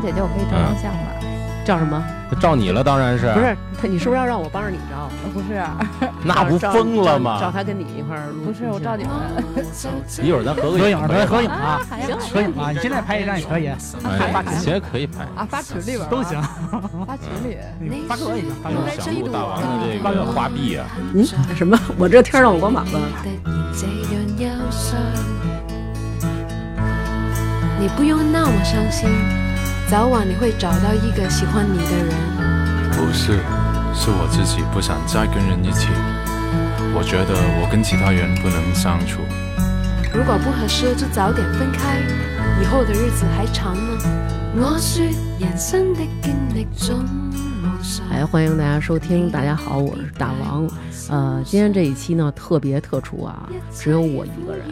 姐姐，我可以照张相吗？照什么？照你了，当然是。不是他，你是不是要让我帮着你照？呃不是，那不疯了照吗？他跟你一块儿录。不是，我照你们。一会儿咱合个合影，咱合影啊，行合影啊！你现在拍一张也可以，哎发群其实可以拍。啊，发群里边都行。发群里。你发给我也行，发给我也行。想录大王的这个花臂啊，嗯，什么？我这天让我光膀子。你不用那么伤心，早晚你会找到一个喜欢你的人。不是，是我自己不想再跟人一起。我觉得我跟其他人不能相处。如果不合适，就早点分开，以后的日子还长呢。我說人生的經歷總無常。哎，欢迎大家收听，大家好，我是大王。呃，今天这一期呢特别特殊啊，只有我一个人。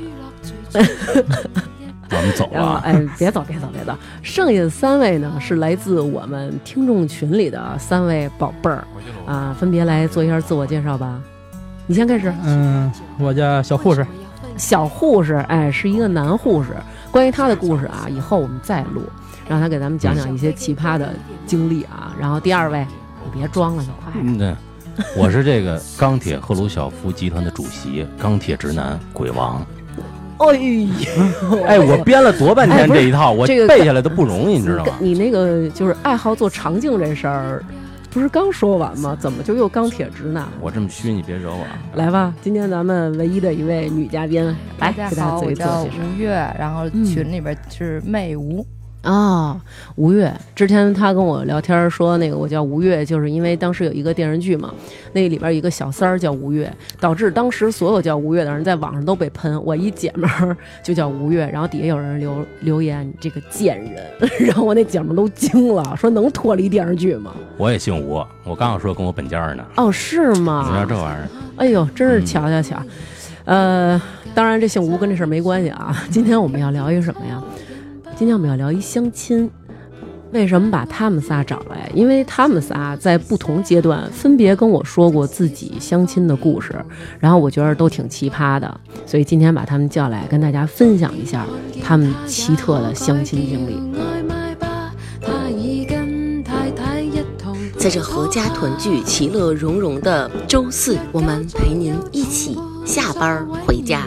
我们走了。哎，别走，别走，别走。剩下的三位呢，是来自我们听众群里的三位宝贝儿啊，分别来做一下自我介绍吧。你先开始。嗯，我叫小护士，小护士，哎，是一个男护士。关于他的故事啊，以后我们再录，让他给咱们讲讲一些奇葩的经历啊。然后第二位，你别装了，你快点。嗯，对，我是这个钢铁赫鲁晓夫集团的主席，钢铁直男鬼王。哎呦，哎，我编了多半天这一套，我这个背下来都不容易，你知道吗？你那个就是爱好做肠镜这事儿，不是刚说完吗？怎么就又钢铁直男？我这么虚，你别惹我啊。来吧，今天咱们唯一的一位女嘉宾，来大家好，给大家做我叫。吴越，然后嗯群里边是媚吴。哦，吴越，之前他跟我聊天说，那个我叫吴越，就是因为当时有一个电视剧嘛，那里边有一个小三儿叫吴越，导致当时所有叫吴越的人在网上都被喷。我一姐们儿就叫吴越，然后底下有人留留言：“你这个贱人。”然后我那姐们儿都惊了，说能脱离电视剧吗？我也姓吴，我刚要说跟我本家呢。哦，是吗你知道吗？这玩意儿？哎呦，真是嗯巧巧巧。呃，当然这姓吴跟这事儿没关系啊。今天我们要聊一什么呀？今天我们要聊一相亲。为什么把他们仨找来？因为他们仨在不同阶段分别跟我说过自己相亲的故事，然后我觉得都挺奇葩的，所以今天把他们叫来跟大家分享一下他们奇特的相亲经历。在这阖家团聚、其乐融融的周四，我们陪您一起下班回家。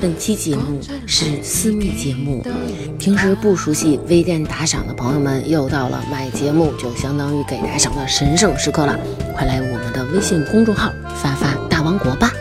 本期节目是私密节目，平时不熟悉微店打赏的朋友们，又到了买节目就相当于给打赏的神圣时刻了，快来我们的微信公众号发发大王国吧。